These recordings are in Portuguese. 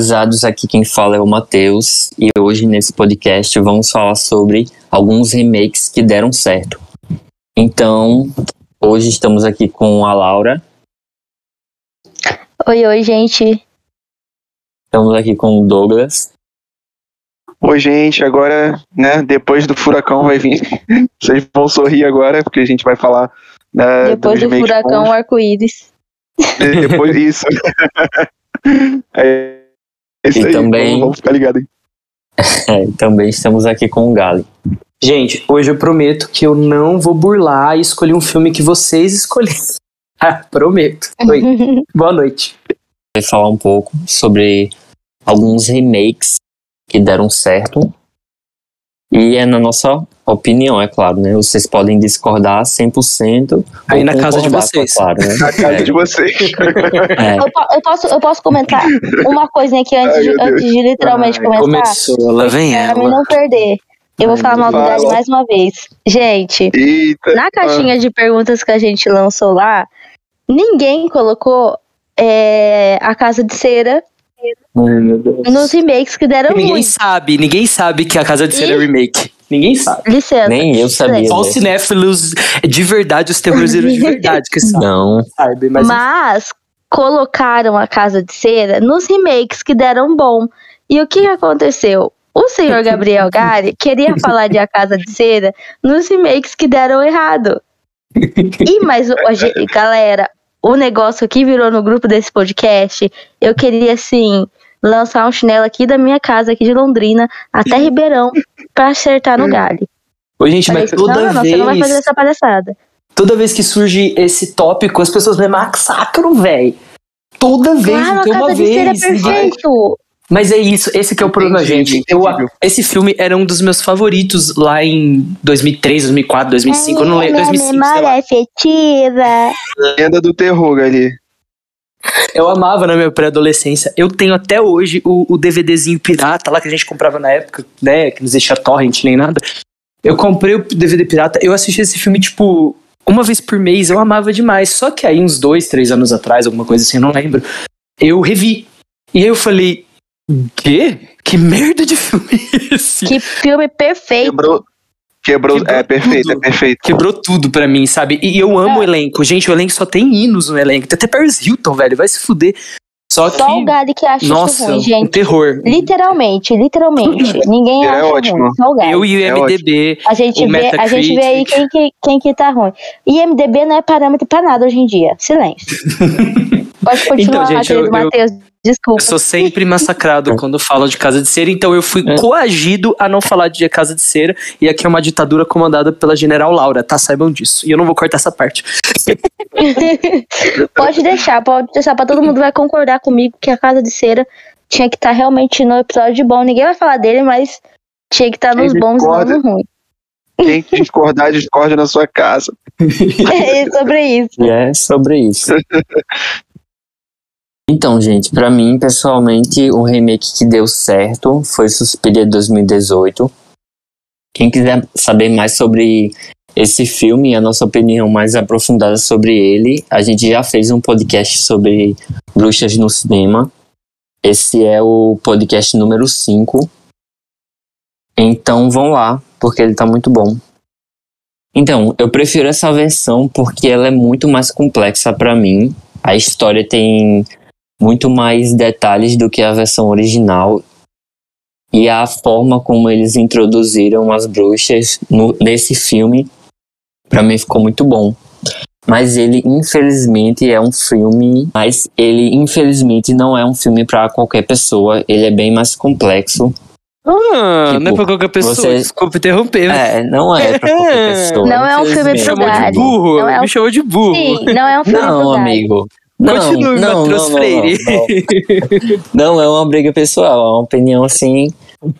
Aqui quem fala é o Matheus e hoje nesse podcast vamos falar sobre alguns remakes que deram certo. Então, hoje estamos aqui com a Laura. Oi, oi, gente. Estamos aqui com o Douglas. Oi, gente, agora, né, depois do furacão vai vir. Vocês vão sorrir agora, porque a gente vai falar. Né, depois do furacão, arco-íris. Depois disso. é, é isso e aí, também, vamos ficar ligados aí. É, também estamos aqui com o Gali. Gente, hoje eu prometo que eu não vou burlar e escolher um filme que vocês escolheram. Ah, prometo. Oi. Boa noite. Vai falar um pouco sobre alguns remakes que deram certo. E é na nossa opinião, é claro, né? Vocês podem discordar 100%. Aí na casa de concordar, vocês. Claro, né? Na casa É, de vocês. é. Eu, eu posso, eu posso comentar uma coisinha aqui antes, Ai, de, antes de literalmente Ai, começar? Começou, lá vem Pra mim ela. não perder. Eu vou falar mal do fala. Gali mais uma vez. Gente, Eita. na caixinha de perguntas que a gente lançou lá, ninguém colocou é, a Casa de Cera Ai, meu Deus. nos remakes que deram Ninguém ruim. sabe, ninguém sabe que a Casa de Cera é remake. Ninguém sabe. Licença. Nem eu sabia. Só os né? cinéfilos de verdade, os terrorizeiros de verdade que sabem. Não. sabe, mas, Mas colocaram a Casa de Cera nos remakes que deram bom. E o que aconteceu? O senhor Gabriel Gari queria falar de A Casa de Cera nos remakes que deram errado. E mas, ó, ge- galera, o negócio que virou no grupo desse podcast, eu queria assim lançar um chinelo aqui da minha casa aqui de Londrina até Ribeirão pra acertar no galho. Ô, gente, Falei, mas toda não, não, vez. você não vai fazer essa palhaçada. Toda vez que surge esse tópico, as pessoas me massacram, velho. Toda vez, Claro, não tem uma Casa de Cera é vez. ninguém- perfeito. Mas é isso, esse que é o problema, Entendi, gente. Eu, esse filme era um dos meus favoritos lá em 2003, 2004, 2005, eu não lembro, Minha 2005, sei memória lá. afetiva. Lenda do terror ali. Eu amava na minha pré-adolescência. Eu tenho até hoje o, o DVDzinho pirata lá que a gente comprava na época, né, que não existia torrent nem nada. Eu comprei o DVD pirata, eu assisti esse filme, tipo, uma vez por mês, eu amava demais. Só que aí, uns dois, três anos atrás, alguma coisa assim, eu não lembro, eu revi. E aí eu falei, quê? Que merda de filme é esse? Que filme perfeito. Quebrou. Quebrou. Quebrou é perfeito, tudo. é perfeito. Quebrou tudo pra mim, sabe? E eu amo o elenco. Gente, o elenco só tem hinos no elenco. Tem até Paris Hilton, velho. Vai se fuder. Só que. Só o Gary que acha nossa, isso ruim, um gente. terror. Literalmente, literalmente. Ninguém É acha ótimo. ruim, só o Gary. Eu e o É MDB. A gente, o vê, a gente vê aí quem que, quem que tá ruim. E MDB não é parâmetro pra nada hoje em dia. Silêncio. Pode continuar, Então, gente, querido eu- eu- Matheus. Eu Desculpa. sou sempre massacrado quando falo de Casa de Cera, então eu fui É. coagido a não falar de Casa de Cera. E aqui é uma ditadura comandada pela General Laura, tá? Saibam disso. E eu não vou cortar essa parte. pode deixar, pode deixar. Pra todo mundo vai concordar comigo que a Casa de Cera tinha que estar realmente no episódio bom. Ninguém vai falar dele, mas tinha que estar nos Quem bons e não discorda- no ruim. Quem discordar, discorde na sua casa. É sobre isso. É sobre isso. Então, gente, pra mim, pessoalmente, o remake que deu certo foi Suspiria 2018. Quem quiser saber mais sobre esse filme e a nossa opinião mais aprofundada sobre ele, a gente já fez um podcast sobre bruxas no cinema. Esse é o podcast número 5. Então vão lá, porque ele tá muito bom. Então, eu prefiro essa versão porque ela é muito mais complexa pra mim. A história tem muito mais detalhes do que a versão original. E a forma como eles introduziram as bruxas no, nesse filme, pra mim ficou muito bom. Mas ele, infelizmente, é um filme. Mas ele, infelizmente, não é um filme pra qualquer pessoa. Ele é bem mais complexo. Ah, Tipo, não é pra qualquer pessoa. você- Desculpa interromper. É, não é pra qualquer pessoa. Não é um filme Me pro chamou de burro. Não é um- Me chamou de burro. Sim, não é um filme Não, amigo. Não, Continue, não, Matheus não, não, Freire. Não, não é uma briga pessoal, é uma opinião assim,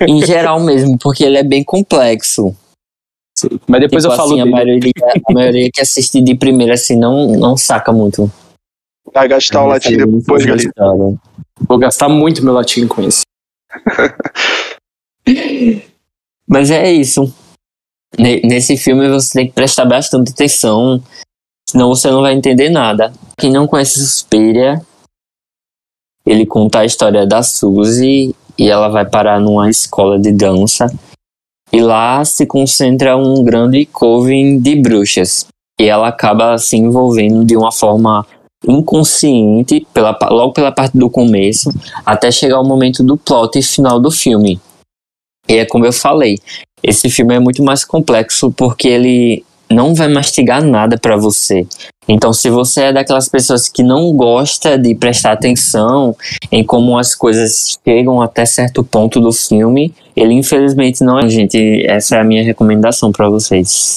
em geral mesmo, porque ele é bem complexo. Mas depois Tipo eu falo assim, a dele. maioria, a maioria que assiste de primeira assim não, não saca muito. Vai gastar o latim depois, história. Vou gastar muito meu latim com isso. Mas é isso. Ne- Nesse filme você tem que prestar bastante atenção, senão você não vai entender nada. Quem não conhece Suspiria, ele conta a história da Suzy e ela vai parar numa escola de dança. E lá se concentra um grande coven de bruxas. E ela acaba se envolvendo de uma forma inconsciente, pela, logo pela parte do começo, até chegar o momento do plot final do filme. E é como eu falei, esse filme é muito mais complexo porque ele não vai mastigar nada para você. Então, se você é daquelas pessoas que não gosta de prestar atenção em como as coisas chegam até certo ponto do filme, ele infelizmente não é. Gente, essa é a minha recomendação para vocês.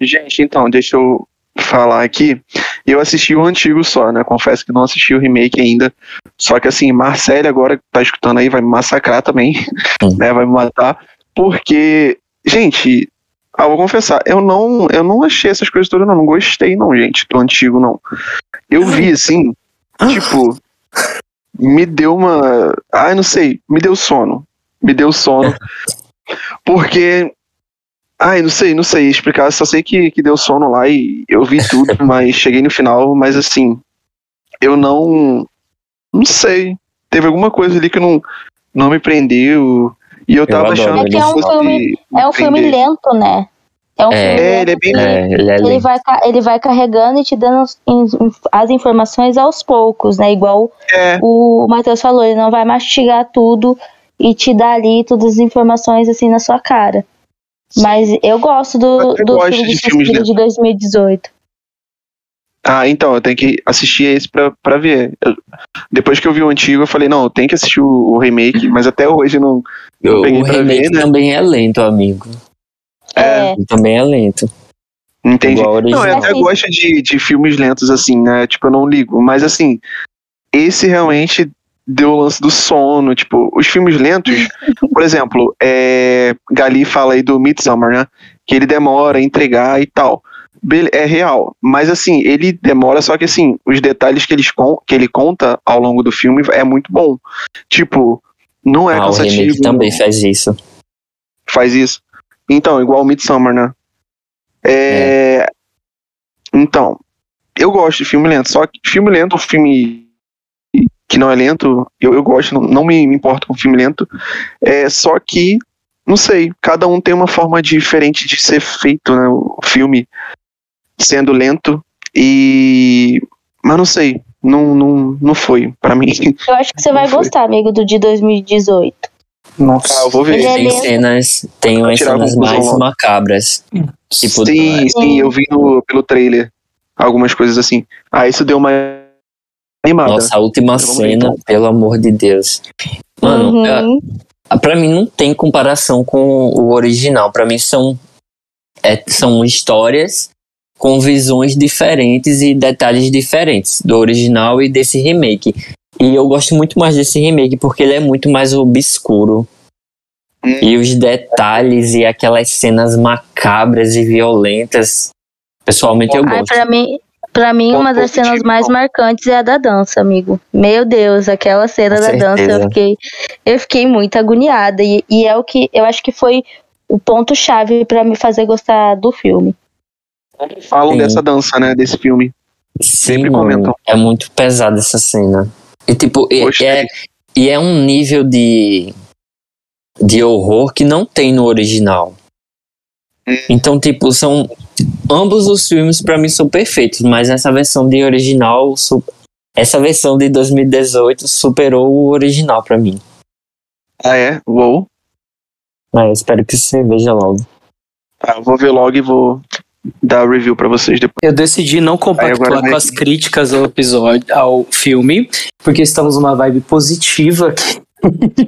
Gente, então, deixa eu falar aqui. Eu assisti o antigo só, né? Confesso que não assisti o remake ainda. Só que assim, Marcelo agora que tá escutando aí vai me massacrar também, Hum. né? Vai me matar. Porque, gente, ah, vou confessar, eu não, eu não achei essas coisas todas, não. Não gostei, não, gente, do antigo, não. Eu vi, assim, tipo, me deu uma. Ai, não sei, me deu sono. Me deu sono. Porque. Ai, não sei, não sei explicar. Só sei que, que deu sono lá e eu vi tudo, mas cheguei no final, mas assim. Eu não. Não sei. Teve alguma coisa ali que não, não me prendeu. E eu tava adoro achando É que é um fosse filme- me É um filme lento, né? É um É. filme É, lento ele é bem que É, ele é ele lento. vai, ele vai carregando e te dando as in- as informações aos poucos, né? Igual É, o Matheus falou, ele não vai mastigar tudo e te dar ali todas as informações assim na sua cara. Mas eu gosto Eu do, do filme de filmes Suspiro de 2018. Ah, então, eu tenho que assistir esse pra, pra ver. Eu- depois que eu vi o antigo, eu falei, não, eu tenho que assistir o, o remake, mas até hoje não. O, peguei o pra remake ver, né? também é lento, amigo. É, Ele também é lento. Entendi. Não, eu até gosto de, de filmes lentos, assim, né? Tipo, eu não ligo. Mas assim, esse realmente deu o lance do sono. Tipo, os filmes lentos, por exemplo, é, Gali fala aí do Midsommar, né? Que ele demora a entregar e tal. É real. Mas assim, ele demora, só que assim, os detalhes que, eles que ele conta ao longo do filme é muito bom. Tipo, não é Ah, o cansativo. remake também faz isso. faz isso. Então, igual o Midsommar, né? É... Então, eu gosto de filme lento, só que filme lento, filme que não é lento, eu, eu gosto, não, não me importo com filme lento. É só que, não sei, cada um tem uma forma diferente de ser feito, né? O filme sendo lento e. Mas não sei, não, não, não foi pra mim. eu acho que você vai foi. gostar, amigo, do de 2018. Nossa. Ah, eu vou ver. É Tem cenas, tem umas cenas mais logo. macabras. Tipo, sim, sim, eu vi no, pelo trailer algumas coisas assim. Ah, isso deu uma animada. nossa, a última ver, cena, então. pelo amor de Deus. Mano, é, Uhum. Pra mim não tem comparação com o original. Pra mim são, é, são histórias com visões diferentes e detalhes diferentes do original e desse remake. E eu gosto muito mais desse remake porque ele é muito mais obscuro. Hum. E os detalhes e aquelas cenas macabras e violentas, pessoalmente eu Ai, gosto. pra mim, pra mim Ponto uma das cenas mais então. marcantes é a da dança, amigo. Meu Deus, aquela cena Com da dança, eu fiquei, eu fiquei muito agoniada. E, e é o que eu acho que foi o ponto-chave pra me fazer gostar do filme. Falam Sim. dessa dança, né? Desse filme. Sim, Sempre comentam. é muito pesada essa cena. E tipo, e- é, e é um nível de, de horror que não tem no original. Hum. Então, tipo, são. Ambos os filmes pra mim são perfeitos, mas essa versão de original. Essa versão de 2018 superou o original pra mim. Ah, é? Uou. Mas eu espero que você veja logo. Tá, eu vou ver logo e vou dar review pra vocês depois. Eu decidi não compactuar com as críticas ao episódio, ao filme, porque estamos numa vibe positiva aqui.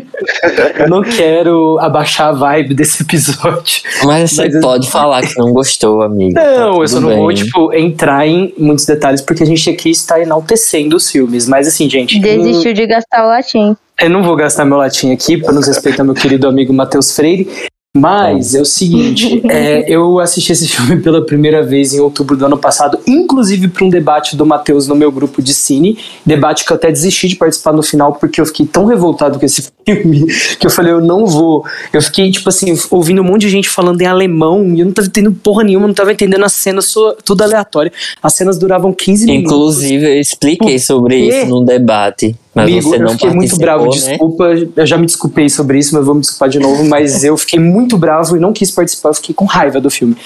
Eu não quero abaixar a vibe desse episódio. Mas você Mas eu- pode falar que não gostou, amigo. Tá Não, eu só não vou, bem. tipo, entrar em muitos detalhes, porque a gente aqui está enaltecendo os filmes. Mas assim, gente, Desistiu de gastar o latim. eu não vou gastar meu latim aqui, para nos respeitar meu querido amigo Matheus Freire. Mas é o seguinte, é, eu assisti esse filme pela primeira vez em outubro do ano passado, inclusive para um debate do Matheus no meu grupo de cine, debate que eu até desisti de participar no final porque eu fiquei tão revoltado com esse filme que eu falei, eu não vou. Eu fiquei, tipo assim, ouvindo um monte de gente falando em alemão e eu não tava entendendo porra nenhuma, não tava entendendo as cenas, tudo aleatório. As cenas duravam 15 minutos. Inclusive, eu expliquei sobre isso num debate. Mas Amigo, você eu não fiquei muito bravo, né? desculpa, eu já me desculpei sobre isso, mas vou me desculpar de novo, mas eu fiquei muito bravo e não quis participar, eu fiquei com raiva do filme.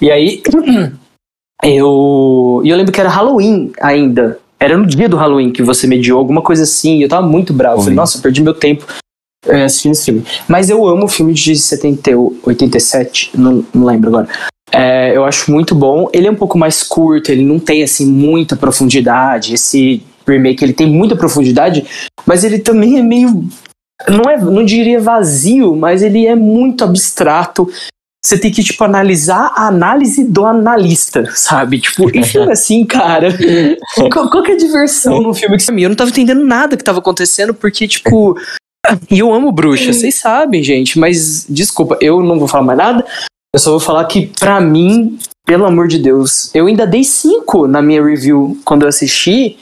E aí, eu, e eu lembro que era Halloween ainda, era no dia do Halloween que você mediou, alguma coisa assim, e eu tava muito bravo, eu falei, nossa, eu perdi meu tempo é, assistindo esse filme. Mas eu amo o filme de 70, ou 87, não, não lembro agora. É, eu acho muito bom. Ele é um pouco mais curto, ele não tem assim muita profundidade. Esse remake ele tem muita profundidade, mas ele também é meio não é, não diria vazio, mas ele é muito abstrato. Você tem que tipo analisar a análise do analista, sabe? Tipo, e filme assim, cara. qual, qual que é a diversão num filme que você Eu não tava entendendo nada que tava acontecendo porque tipo e eu amo bruxa, vocês sabem, gente, mas desculpa, eu não vou falar mais nada. Eu só vou falar que, pra mim, pelo amor de Deus, eu ainda dei 5 na minha review quando eu assisti,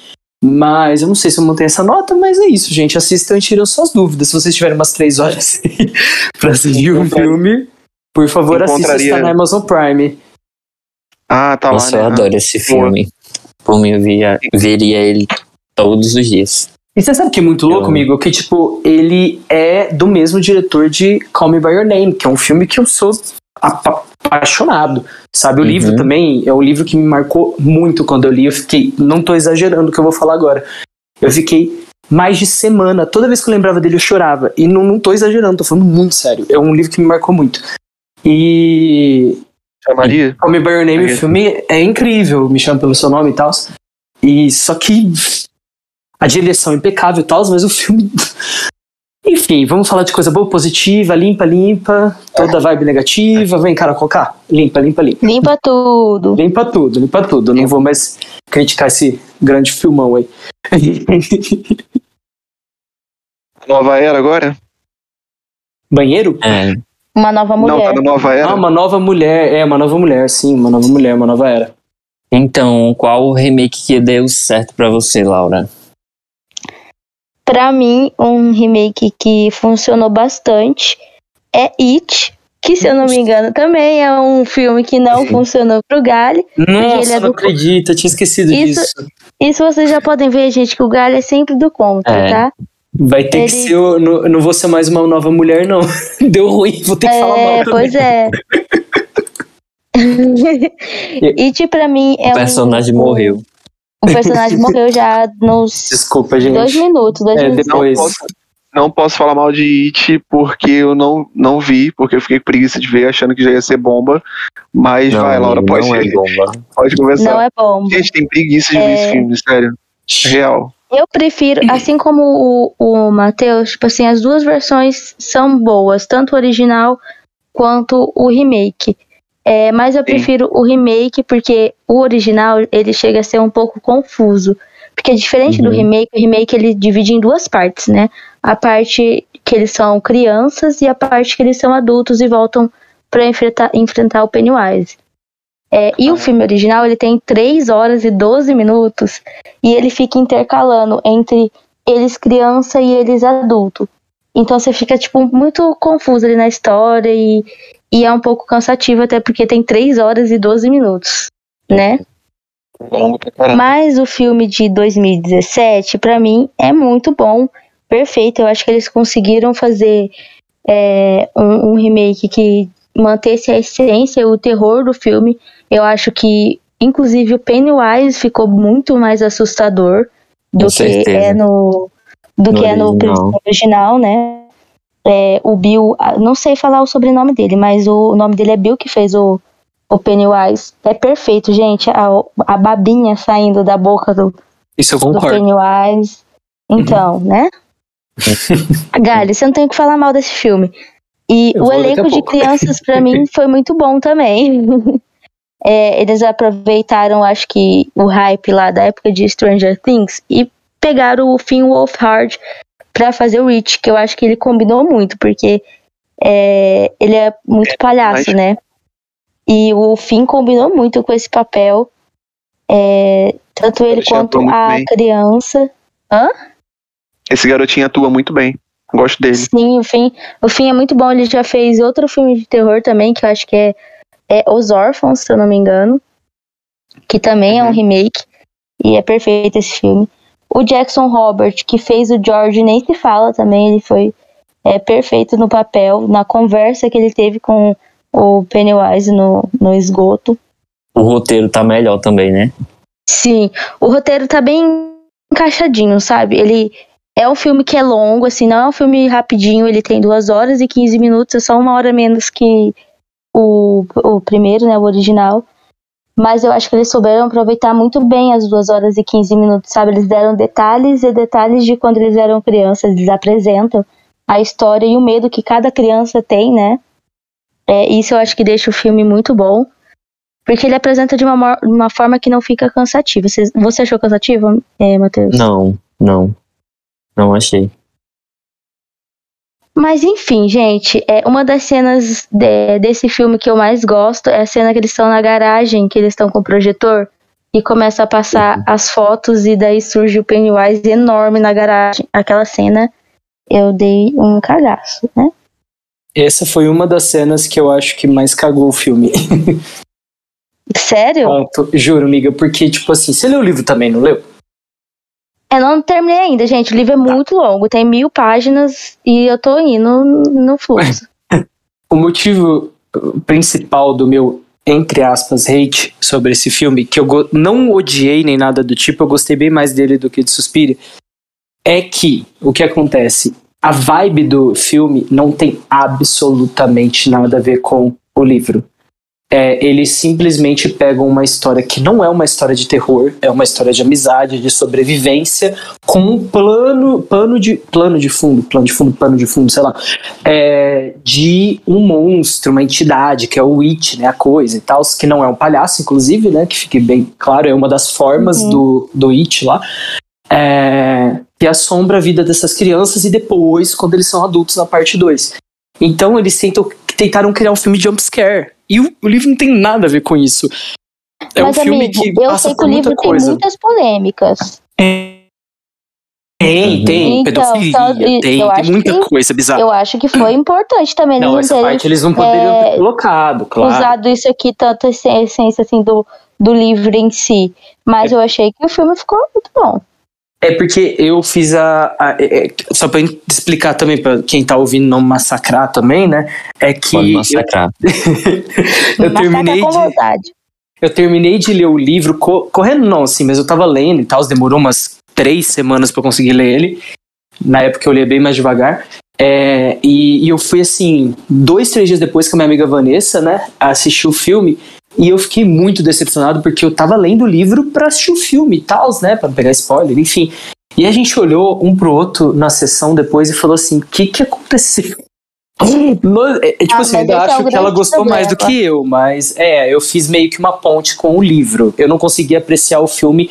mas eu não sei se eu mantenho essa nota, mas é isso, gente. Assistam e tiram suas dúvidas. Se vocês tiverem umas 3 horas pra assistir um filme, por favor, assista, está na Amazon Prime. Ah, tá lá, Nossa, né? eu adoro esse filme. Por mim, eu via, veria ele todos os dias. E você sabe que é muito louco, Eu- amigo? Que, tipo, ele é do mesmo diretor de Call Me By Your Name, que é um filme que eu sou apa- apaixonado. Sabe, o Uhum. livro também é um livro que me marcou muito quando eu li. Eu fiquei, não tô exagerando o que eu vou falar agora. Eu fiquei mais de semana, toda vez que eu lembrava dele eu chorava. E não, não tô exagerando, tô falando muito sério. É um livro que me marcou muito. E Chamaria? Call Me By Your Name, o filme é incrível, me chama pelo seu nome e tal. E só que a direção é impecável e tal, mas o filme. Enfim, vamos falar de coisa boa, positiva, limpa, limpa, toda vibe negativa, vem cara colocar, limpa, limpa, limpa. Limpa tudo. Limpa tudo, limpa tudo. Eu não vou mais criticar esse grande filmão aí. Nova era agora? Banheiro? É, Uma nova Não, mulher. tá na nova era. Ah, uma nova mulher. É, uma nova mulher, sim, uma nova mulher, uma nova era. Então, qual o remake que deu certo pra você, Laura? Pra mim, um remake que funcionou bastante é It, que se eu não me engano também é um filme que não funcionou pro Gali. Nossa, ele é não do- acredito, eu tinha esquecido Isso- disso. Isso vocês já podem ver, gente, que o Gali é sempre do contra, É. tá? Vai ter Ele- que ser. Eu não, não vou ser mais uma nova mulher, não. Deu ruim, vou ter que falar mal É, também. pois é. It pra mim é o personagem um, morreu. O personagem morreu já nos Desculpa, gente. dois minutos, dois É, minutos. Não depois. posso, não posso falar mal de It porque eu não, não vi, porque eu fiquei com preguiça de ver achando que já ia ser bomba. Mas Não, vai, Laura, pode, não é bomba. pode conversar. Não é bom. Gente, tem preguiça de ver É. esse filme, sério. Real. Eu prefiro, assim como o, o Matheus, tipo assim, as duas versões são boas, tanto o original quanto o remake. É, mas eu Sim. prefiro o remake porque o original ele chega a ser um pouco confuso. Porque diferente do Uhum. remake, o remake ele divide em duas partes, né? A parte que eles são crianças e a parte que eles são adultos e voltam para enfrentar, enfrentar o Pennywise. É, e o Ah. filme original ele tem 3 horas e 12 minutos e ele fica intercalando entre eles criança e eles adulto. Então você fica, tipo, muito confuso ali na história e, e é um pouco cansativo, até porque tem 3 horas e 12 minutos, né? Longo pra caralho. Mas o filme de 2017, pra mim, é muito bom, perfeito. Eu acho que eles conseguiram fazer é, um, um remake que mantesse a essência e o terror do filme. Eu acho que, inclusive, o Pennywise ficou muito mais assustador do Com que certeza. é no do No que é no original. original, né? É, o Bill, ah, não sei falar o sobrenome dele, mas o, o nome dele é Bill que fez o, o Pennywise. É perfeito, gente. A, a babinha saindo da boca do, Isso eu do. Pennywise. Então, né? Gali, você não tem o que falar mal desse filme. E Eu o elenco de pouco. crianças, pra mim, foi muito bom também. É, eles aproveitaram, acho que, o hype lá da época de Stranger Things e pegaram o Finn Wolfhard pra fazer o Rich, que eu acho que ele combinou muito, porque é, ele é muito palhaço, mas- né? E o Finn combinou muito com esse papel. É, tanto ele quanto a bem. criança. Esse garotinho atua muito bem. Gosto dele. Sim, o Finn, o Finn é muito bom. Ele já fez outro filme de terror também, que eu acho que é, é Os Órfãos, se eu não me engano. Que também é um Uhum. remake. E é perfeito esse filme. O Jackson Robert, que fez o George, nem se fala também, ele foi é, perfeito no papel, na conversa que ele teve com o Pennywise no, no esgoto. O roteiro tá melhor também, né? Sim, o roteiro tá bem encaixadinho, sabe? Ele é um filme que é longo, assim, não é um filme rapidinho, ele tem duas horas e 15 minutos, é só uma hora menos que o, o primeiro, né, o original. Mas eu acho que eles souberam aproveitar muito bem as duas horas e 15 minutos, sabe? Eles deram detalhes e detalhes de quando eles eram crianças, eles apresentam a história e o medo que cada criança tem, né? É, isso eu acho que deixa o filme muito bom. Porque ele apresenta de uma, uma forma que não fica cansativo. Você, você achou cansativo, é, Matheus? Não, não. Não achei. Mas enfim, gente, é uma das cenas de, desse filme que eu mais gosto é a cena que eles estão na garagem, que eles estão com o projetor e começa a passar uhum. as fotos e daí surge o Pennywise enorme na garagem. Aquela cena eu dei um cagaço, né? Essa foi uma das cenas que eu acho que mais cagou o filme. Sério? Ponto, juro, amiga, porque, tipo assim, você leu o livro também, não leu? Eu não terminei ainda, gente. O livro é muito longo, tem mil páginas e eu tô indo no fluxo. o motivo principal do meu, entre aspas, hate sobre esse filme, que eu não odiei nem nada do tipo, eu gostei bem mais dele do que de Suspira, é que o que acontece? A vibe do filme não tem absolutamente nada a ver com o livro é, eles simplesmente pegam uma história que não é uma história de terror, é uma história de amizade, de sobrevivência, com um plano, plano de, plano de fundo, plano de fundo, plano de fundo, sei lá, é, de um monstro, uma entidade, que é o It, né, a coisa e tal, que não é um palhaço, inclusive, né, que fique bem claro, é uma das formas uhum. do, do It lá, é, que assombra a vida dessas crianças e depois, quando eles são adultos, na parte 2. Então eles tentam, tentaram criar um filme de jumpscare, e o, o, livro não tem nada a ver com isso. É Mas, um filme amigo, que eu passa sei que o livro tem muitas polêmicas. É. Tem, tem, então, pedofilia, só, tem, tem muita que, coisa bizarra. Eu acho que foi importante também. Não, essa terem, parte eles não poderiam é, ter colocado, claro. Usado isso aqui, tanto a essência assim, do, do livro em si. Mas é. eu achei que o filme ficou muito bom. É porque eu fiz a. a é, é só pra explicar também, pra quem tá ouvindo não massacrar também, né? É que. Pode massacrar. Eu, eu terminei com vontade. Eu terminei de ler o livro, co correndo não, assim, mas eu tava lendo e tal, demorou umas três semanas para conseguir ler ele. Na época eu lia bem mais devagar. É, e, e, eu fui assim, dois, três dias depois que a minha amiga Vanessa, né, assistiu o filme. E eu fiquei muito decepcionado porque eu tava lendo o livro pra assistir o filme e tal, né? Pra não pegar spoiler, enfim. E a gente olhou um pro outro na sessão depois e falou assim: o que que aconteceu? No, é, é, tipo ah, assim, eu acho é que ela gostou problema. mais do que eu, mas é, eu fiz meio que uma ponte com o livro. Eu não consegui apreciar o filme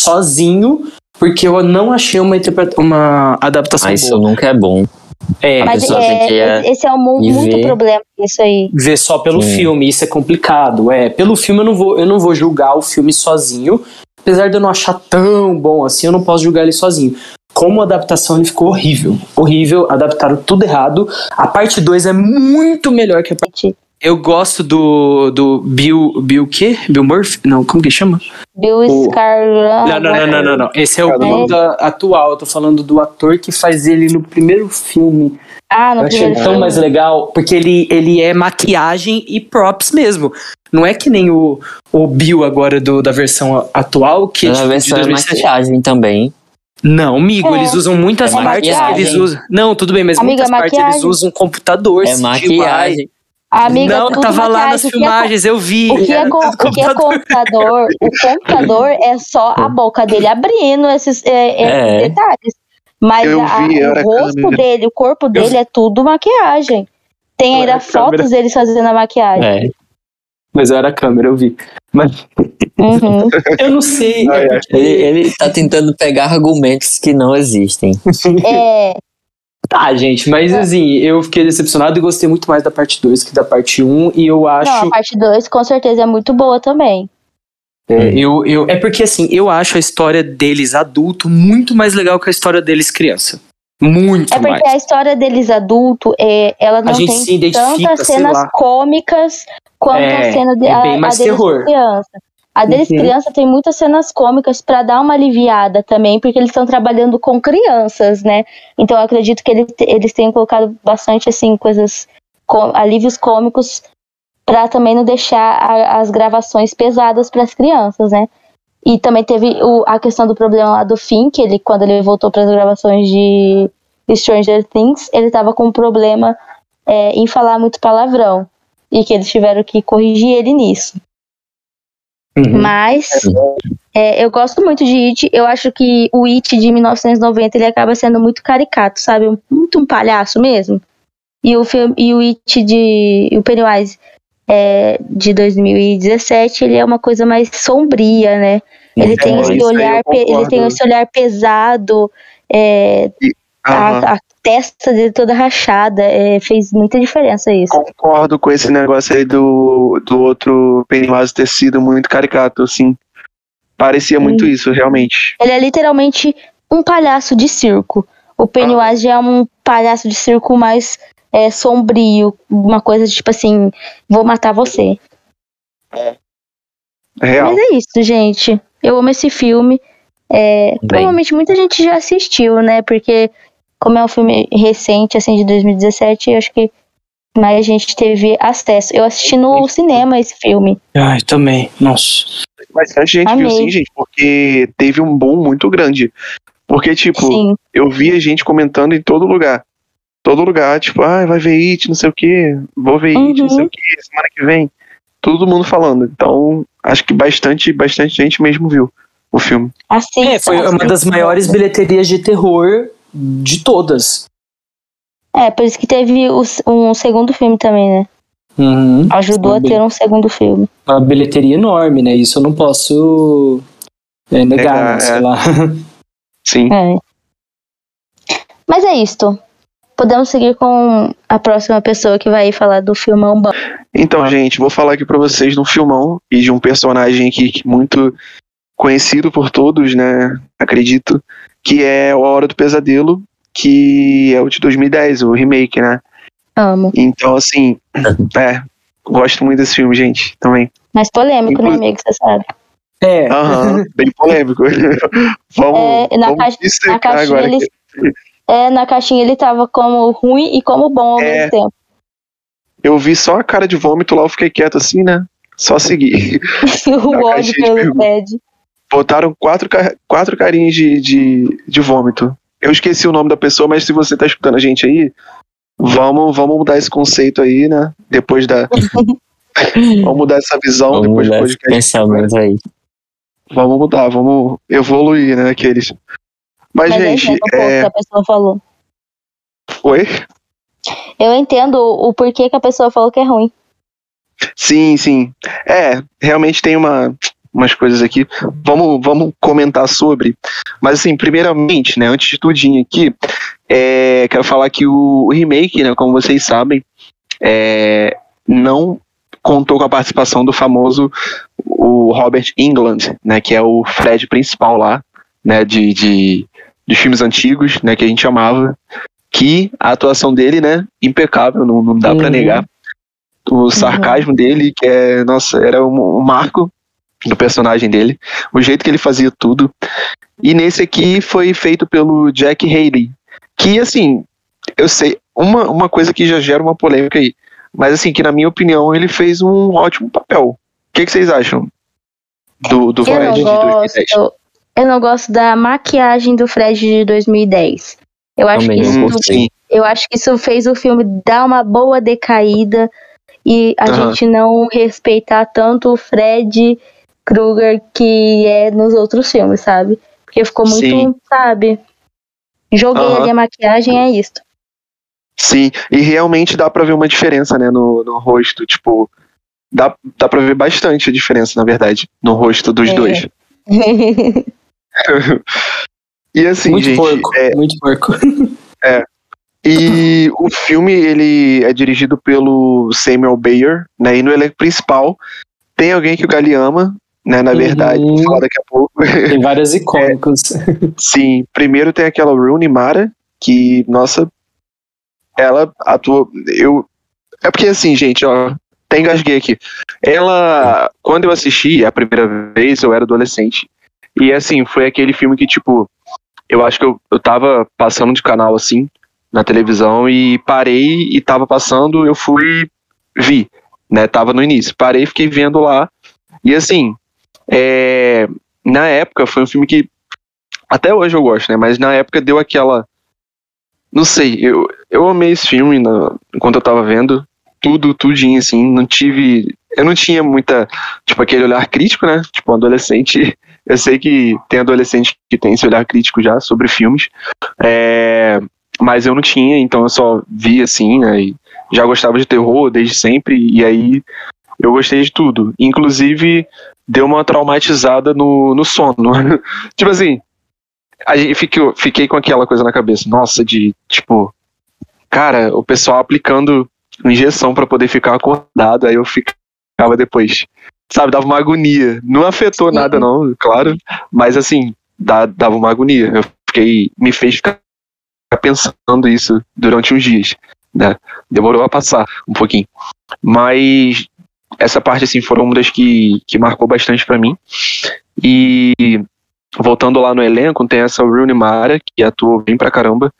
sozinho, porque eu não achei uma, uma adaptação ah, isso nunca é bom. É, Mas é, esse é um muito problema isso aí. Ver só pelo Sim. filme, isso é complicado. É, pelo filme eu não vou, eu não vou julgar o filme sozinho, apesar de eu não achar tão bom assim, eu não posso julgar ele sozinho. Como adaptação ele ficou horrível. Horrível, adaptaram tudo errado. A parte 2 é muito melhor que a parte eu gosto do, do Bill. Bill o quê? Bill Murphy? Não, como que chama? Bill o... Scarlett. Não, não, não, não, não, não. Esse é o Bill da, atual. Eu tô falando do ator que faz ele no primeiro filme. Ah, no eu primeiro achei tão mais legal, porque ele, ele é maquiagem e props mesmo. Não é que nem o, o Bill agora do, da versão atual, que é tipo, versão é maquiagem também. Não, amigo, é, eles usam muitas é partes que eles usam. Não, tudo bem, mas Amiga, muitas partes eles usam computador. É maquiagem. Amiga, não, tava lá nas é filmagens, é, eu vi. O que é, o que é computador? o computador é só a boca dele abrindo esses, é, é. detalhes. Mas a, vi, o rosto dele, o corpo dele eu... é tudo maquiagem. Tem ainda fotos deles fazendo a maquiagem. É. Mas eu era a câmera, eu vi. Mas uhum. eu não sei. É ele, ele tá tentando pegar argumentos que não existem. É. Tá, gente, mas é. assim, eu fiquei decepcionado e gostei muito mais da parte 2 que da parte 1, um, e eu acho. Não, a parte 2 com certeza é muito boa também. É, eu, eu, é porque assim, eu acho a história deles adulto muito mais legal que a história deles criança. Muito É porque mais. a história deles adulto, é, ela não tem tantas cenas cômicas quanto é, a cena de, é bem a, mais a terror. criança. A deles Uhum. criança tem muitas cenas cômicas pra dar uma aliviada também, porque eles estão trabalhando com crianças, né? Então eu acredito que eles, eles tenham colocado bastante assim coisas có- alívios cômicos pra também não deixar a- as gravações pesadas para as crianças, né? E também teve o- a questão do problema lá do fim, que ele quando ele voltou para as gravações de Stranger Things, ele tava com um problema é, em falar muito palavrão e que eles tiveram que corrigir ele nisso. Uhum. Mas é, eu gosto muito de It. Eu acho que o It de 1990 ele acaba sendo muito caricato, sabe? Muito um palhaço mesmo. E o filme e o It de e o Pennywise é, de 2017 ele é uma coisa mais sombria, né? Ele Muito tem esse olhar, ele tem esse olhar pesado. é, Aham. A, a testa dele toda rachada. é, fez muita diferença isso. Concordo com esse negócio aí do, do outro Pennywise ter sido muito caricato, assim. Parecia muito Hum. isso, realmente. Ele é literalmente um palhaço de circo. O Pennywise já é um palhaço de circo mais é, sombrio, uma coisa de tipo assim, vou matar você. Real. Mas é isso, gente. Eu amo esse filme. É, provavelmente muita gente já assistiu, né? Porque como é um filme recente, assim, de 2017, eu acho que mais gente teve acesso. Eu assisti no cinema esse filme. Ai, também. Nossa. Bastante gente viu Amei. sim, gente, porque teve um boom muito grande. Porque, tipo, Sim. eu via gente comentando em todo lugar. Todo lugar, tipo, ah, vai ver It, não sei o que, vou ver It, não sei Uhum. o que, semana que vem. Todo mundo falando. Então, acho que bastante, bastante gente mesmo viu o filme. Assista, É, foi uma das maiores bilheterias de terror de todas. É, por isso que teve um segundo filme também, né? Uhum. Ajudou a ter um segundo filme. Uma bilheteria enorme, né? Isso eu não posso é, negar, Negar, né? sei é. lá. Sim. É. Mas é isto. Podemos seguir com a próxima pessoa que vai falar do filmão bom. Então, gente, vou falar aqui pra vocês de um filmão e de um personagem aqui que muito conhecido por todos, né? Acredito, que é o A Hora do Pesadelo, que é o de 2010, o remake, né? Amo. Então, assim, é, gosto muito desse filme, gente, também. Mas polêmico, né, Inclu- amigo? Você sabe. É. Aham, bem polêmico. vamos É, na vamos caixa- Na caixinha, agora. ele, é, na caixinha ele tava como ruim e como bom ao É. mesmo tempo. Eu vi só a cara de vômito lá, eu fiquei quieto assim, né? Só seguir. o ódio pelo perguntas. Botaram quatro, quatro carinhas de, de, de vômito. Eu esqueci o nome da pessoa, mas se você tá escutando a gente aí, vamos, vamos mudar esse conceito aí, né? Depois da. vamos mudar essa visão Vamos depois do mudar esse podcast. pensamento aí. Vamos mudar, vamos evoluir, né? Aqueles. Mas, Mas eu gente, é. que a pessoa falou. Oi? Eu entendo o porquê que a pessoa falou que é ruim. Sim, sim. É, realmente tem uma, umas coisas aqui. Vamos, vamos comentar sobre. Mas assim, primeiramente, né, antes de tudinho aqui, é, quero falar que o, o remake, né, como vocês sabem, é, não contou com a participação do famoso o Robert England, né, que é o Fred principal lá, né, de, de, de filmes antigos, né, que a gente amava. Que a atuação dele, né, impecável, não, não dá pra Uhum. negar o sarcasmo dele, que é, nossa, era um, um marco do personagem dele, o jeito que ele fazia tudo. E nesse aqui foi feito pelo Jack Haley, que assim, eu sei, uma, uma coisa que já gera uma polêmica aí, mas assim, que na minha opinião ele fez um ótimo papel. O que, que vocês acham do, do Fred de 2010? gosto. Eu não gosto da maquiagem do Fred de 2010. Eu acho Também que isso sim, Eu acho que isso fez o filme dar uma boa decaída e a Aham. gente não respeitar tanto o Fred Krueger que é nos outros filmes, sabe? Porque ficou muito, Sim. sabe? Joguei Aham. ali a maquiagem, é isso. sim, e realmente dá pra ver uma diferença, né, no, no rosto, tipo, dá, dá pra ver bastante a diferença, na verdade, no rosto dos É. dois. E assim, muito gente, porco. é, Muito porco. E o filme ele é dirigido pelo Samuel Bayer, né? E no elenco principal tem alguém que o Gali ama, né? Na Uhum. verdade, vou falar daqui a pouco. Tem vários icônicos. Sim, primeiro tem aquela Rooney Mara, que, nossa, ela atua. Eu. É porque assim, gente, ó. até engasguei aqui. Ela, quando eu assisti a primeira vez, eu era adolescente. E assim, foi aquele filme que, tipo, eu acho que eu, eu tava passando de canal assim, na televisão, e parei e tava passando, eu fui, vi, né? Tava no início. Parei, fiquei vendo lá. E assim, é, na época foi um filme que até hoje eu gosto, né? Mas na época deu aquela. Não sei, eu, eu amei esse filme enquanto eu tava vendo. Tudo, tudinho, assim. Não tive. Eu não tinha muita. Tipo, aquele olhar crítico, né? Tipo, um adolescente. Eu sei que tem adolescente que tem esse olhar crítico já sobre filmes. É, mas eu não tinha, então eu só vi assim, né? E já gostava de terror desde sempre. E aí eu gostei de tudo. Inclusive, deu uma traumatizada no, no sono. tipo assim, a gente fiquei, fiquei com aquela coisa na cabeça, nossa, de tipo, cara, o pessoal aplicando injeção para poder ficar acordado, aí eu ficava depois. Sabe, dava uma agonia. Não afetou Sim. nada, não, claro, mas assim, dava uma agonia. Eu fiquei, me fez ficar pensando isso durante uns dias, né? Demorou a passar um pouquinho. Mas essa parte assim foram uma das que, que marcou bastante para mim. E voltando lá no elenco, tem essa Rooney Mara, que atuou bem pra caramba.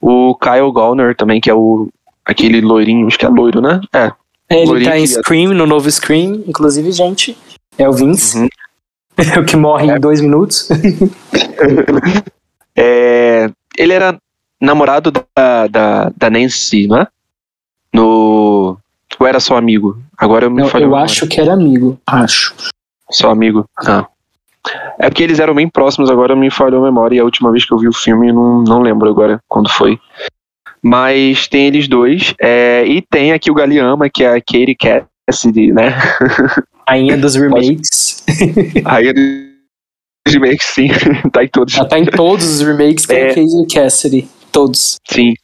O Kyle Gallner também, que é o aquele loirinho, acho que é loiro, né? É. é ele tá em Scream, no novo Scream, inclusive, gente. É o Vince. Uhum. É o que morre é. em dois minutos. é, ele era namorado da, da, da Nancy, não é? No. Ou era só amigo? Agora eu me falei. Eu acho que era amigo. Acho. Só amigo? Ah. É porque eles eram bem próximos, agora me falhou a memória. E a última vez que eu vi o filme, não, não lembro agora quando foi. Mas tem eles dois. É, e tem aqui o Galeama, que é a Katie Cassidy, né? Rainha dos remakes. Rainha dos remakes, sim. tá em todos. Ela tá em todos os remakes, tem é, a Katie Cassidy. Todos. Sim.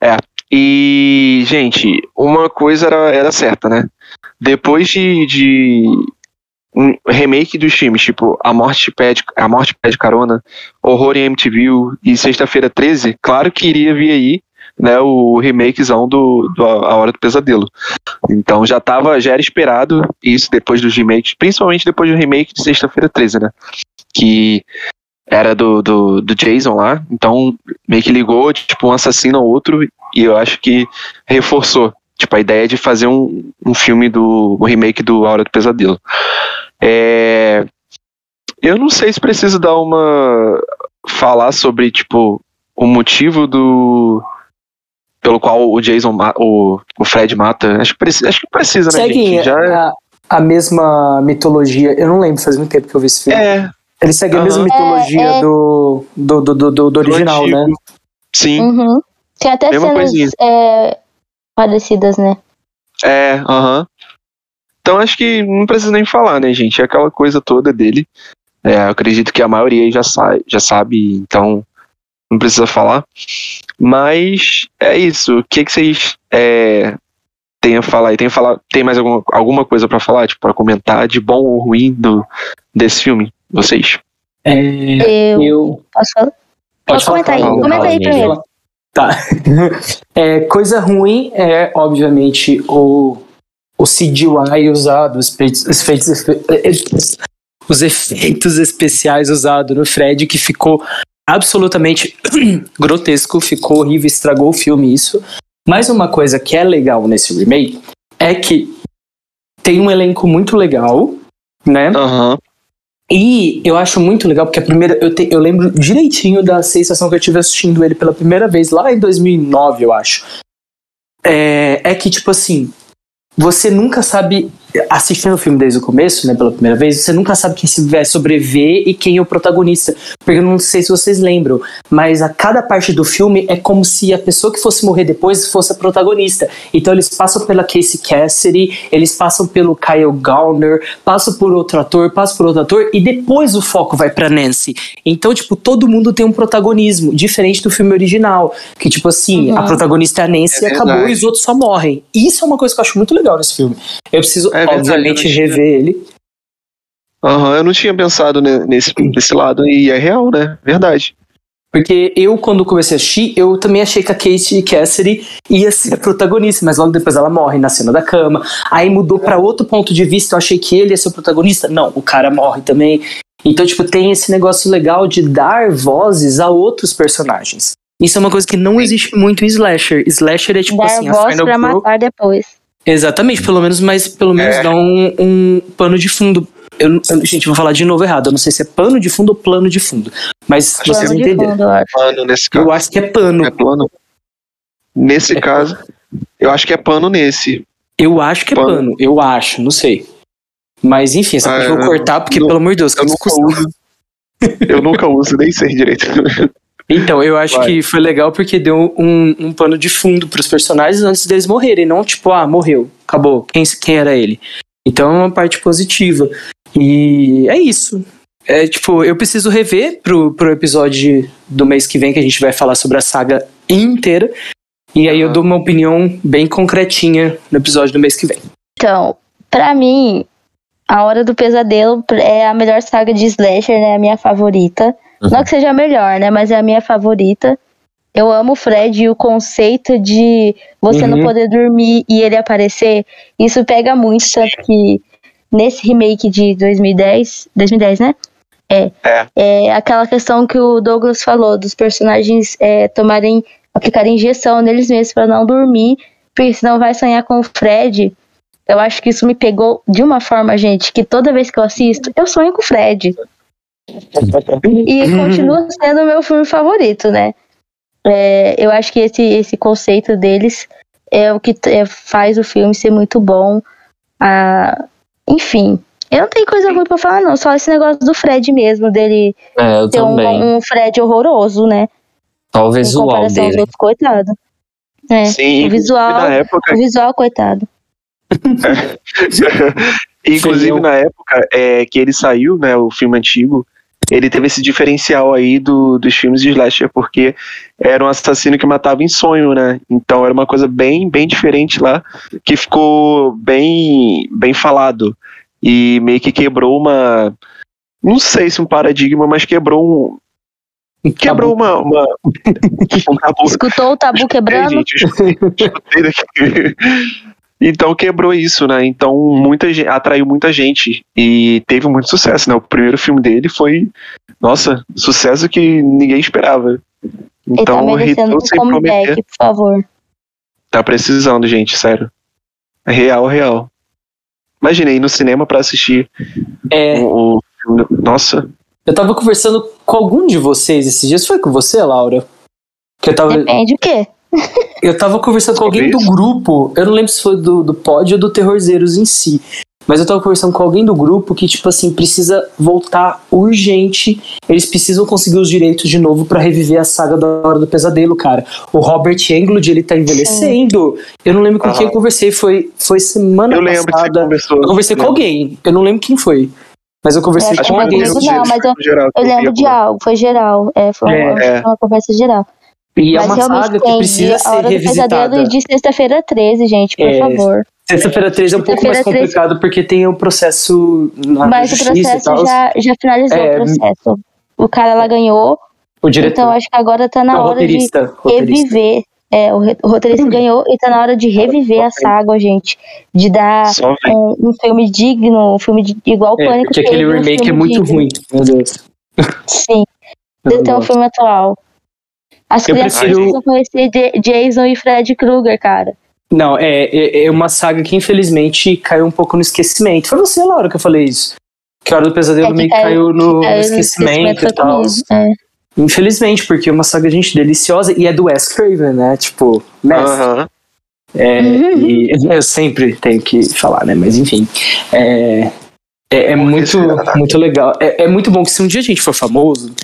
É. E, gente, uma coisa era, era certa, né? Depois de, de um remake dos filmes, tipo A Morte Pede, A Morte Pede Carona, Horror em MTV e Sexta-feira 13, claro que iria vir aí né, o remakezão do, do A Hora do Pesadelo. Então já tava, já era esperado isso depois dos remakes, principalmente depois do remake de Sexta-feira 13, né? Que era do, do, do, Jason lá, então meio que ligou, tipo, um assassino ao outro, e eu acho que reforçou, tipo, a ideia de fazer um, um filme do, um remake do A Hora do Pesadelo. É, eu não sei se preciso dar uma, falar sobre, tipo, o motivo do, pelo qual o Jason, o, o Fred mata, acho que precisa, acho que precisa né, Segue gente? Já... A, a mesma mitologia, eu não lembro, faz muito tempo que eu vi esse filme. É, ele segue uhum. a mesma mitologia é, é... Do, do, do, do, do, original, né? Sim. Uhum. Tem até Mesma cenas é, parecidas, né? É, aham. Uhum. Então acho que não precisa nem falar, né, gente? É aquela coisa toda dele. É, eu acredito que a maioria já, sa já sabe, então não precisa falar. Mas é isso. O que, que vocês é, têm a falar? Tem, a falar, tem mais alguma, alguma coisa para falar, tipo, para comentar de bom ou ruim do, desse filme? vocês? É, eu. eu... Posso? Pode comentar aí. Comenta aí primeiro. Tá. É, coisa ruim é, obviamente, o, o CGI usado, os efeitos, os efeitos especiais usados no Fred, que ficou absolutamente grotesco, ficou horrível, estragou o filme isso. Mas uma coisa que é legal nesse remake é que tem um elenco muito legal, né? Uhum. E eu acho muito legal, porque a primeira. Eu, te, eu lembro direitinho da sensação que eu tive assistindo ele pela primeira vez, lá em 2009, eu acho. É, é que, tipo assim, você nunca sabe assistindo o filme desde o começo, né, pela primeira vez, você nunca sabe quem se vai sobreviver e quem é o protagonista. Porque eu não sei se vocês lembram, mas a cada parte do filme é como se a pessoa que fosse morrer depois fosse a protagonista. Então eles passam pela Casey Cassidy, eles passam pelo Kyle Gallner, passam por outro ator, passam por outro ator e depois o foco vai para Nancy. Então, tipo, todo mundo tem um protagonismo, diferente do filme original, que tipo assim, uhum. a protagonista é a Nancy é e acabou e os outros só morrem. Isso é uma coisa que eu acho muito legal nesse filme. Eu preciso é é obviamente, rever ele. Aham, uhum, eu não tinha pensado nesse, nesse lado, e é real, né? Verdade. Porque eu, quando comecei a assistir, eu também achei que a Kate Cassidy ia ser a protagonista, mas logo depois ela morre na cena da cama. Aí mudou para outro ponto de vista, eu achei que ele ia ser o protagonista. Não, o cara morre também. Então, tipo, tem esse negócio legal de dar vozes a outros personagens. Isso é uma coisa que não existe muito em slasher. Slasher é tipo Dar assim, a voz Final pra Girl- matar depois. Exatamente, pelo menos, mas pelo menos É. dá um, um pano de fundo. Eu, não- eu- gente, vou falar de novo errado. Eu não sei se é pano de fundo ou plano de fundo. Mas Acho vocês entenderam. fundo, eu acho. Pano nesse caso. Eu acho que é pano. É plano. Nesse É caso, eu acho que é pano nesse. Eu acho que é Pano. pano. Eu acho, não sei. Mas enfim, essa Ah, parte eu vou cortar, porque eu- pelo amor de Deus, que Eu nunca uso. Eu nunca uso, nem sei direito. Então, eu acho Vai. que foi legal porque deu um, um pano de fundo pros personagens antes deles morrerem. Não tipo, ah, morreu, acabou. Quem, quem era ele? Então é uma parte positiva. E é isso. É tipo, eu preciso rever pro, pro episódio do mês que vem, que a gente vai falar sobre a saga inteira. E aí eu dou uma opinião bem concretinha no episódio do mês que vem. Então, pra mim, A Hora do Pesadelo é a melhor saga de slasher, né? A minha favorita. Uhum. Não que seja a melhor, né? Mas é a minha favorita. Eu amo o Fred e o conceito de você não Uhum. poder dormir e ele aparecer. Isso pega muito, tanto que nesse remake de 2010, 2010, né? É. É. É aquela questão que o Douglas falou, dos personagens é, tomarem, aplicarem injeção neles mesmos pra não dormir, porque senão vai sonhar com o Fred. Eu acho que isso me pegou de uma forma, gente, que toda vez que eu assisto, eu sonho com o Fred. E continua sendo o meu filme favorito, né? É, eu acho que esse, esse conceito deles é o que é, faz o filme ser muito bom. Ah, enfim, eu não tenho coisa ruim pra falar, não. Só esse negócio do Fred mesmo, dele É, eu ter um, um Fred horroroso, né? Só o Em visual dele. outros, coitado. É, Sim, o visual, na época, o visual, coitado. inclusive Feião. na época é, que ele saiu, né, o filme antigo, ele teve esse diferencial aí do, dos filmes de slasher, porque era um assassino que matava em sonho, né? Então era uma coisa bem, bem diferente lá, que ficou bem, bem falado e meio que quebrou uma, não sei se um paradigma, mas quebrou um, quebrou uma, uma um tabu. Escutou o tabu Escutei, quebrando? gente, escutei, escutei daqui. Então quebrou isso, né? Então muita gente, atraiu muita gente e teve muito sucesso, né? O primeiro filme dele foi, nossa, sucesso que ninguém esperava. Ele tá Então merecendo um prometer. comeback, por favor. Tá precisando, gente, sério. É real, real. Imaginei no cinema pra assistir É, o, o filme. Nossa, eu tava conversando com algum de vocês esses dias. Foi com você, Laura? Que eu tava, Depende o quê? Eu tava conversando com alguém do grupo. Eu não lembro se foi do, do pod ou do Terrorzeiros em si. Mas eu tava conversando com alguém do grupo que, tipo assim, precisa voltar urgente. Eles precisam conseguir os direitos de novo pra reviver a saga da Hora do Pesadelo, cara. O Robert Englund, ele tá envelhecendo. Eu não lembro com quem eu conversei. Foi, foi semana eu lembro que você passada. conversou. Eu conversei com alguém. Eu não lembro quem foi. Mas eu conversei Eu acho com alguém. não, mas eu- Eu lembro de algo, foi geral. É, foi uma, É. foi uma conversa geral. E é Mas uma realmente saga que precisa a ser Hora do revisitada. De sexta-feira 13, gente, por É, favor. Sexta-feira 13 é um pouco mais Sexta-feira 13. complicado porque tem o processo na Mas o justiça e processo tal. já, já finalizou É, o processo. O cara lá ganhou, O diretor, então acho que agora tá na não, hora de roteirista, reviver. É, o, o roteirista ganhou e tá na hora de reviver a saga, gente. De dar um, um filme digno, um filme de, igual o É, Pânico porque aquele um remake é filme muito digno. ruim. Meu Deus. Sim, um gosto. filme atual. As Eu crianças prefiro- precisam conhecer J- Jason e Fred Krueger, cara. Não, é, é, é uma saga que infelizmente caiu um pouco no esquecimento. Foi você, Laura, que eu falei isso. Que a Hora do Pesadelo É meio que caiu- caiu no, no É, esquecimento foi e tal. é. Infelizmente, porque é uma saga, gente, deliciosa e é do Wes Craven, né? Tipo, mestre. Aham. É, Uhum. e eu sempre tenho que falar, né? Mas enfim. É, é, é muito, muito legal. É, é muito bom que se um dia a gente for famoso,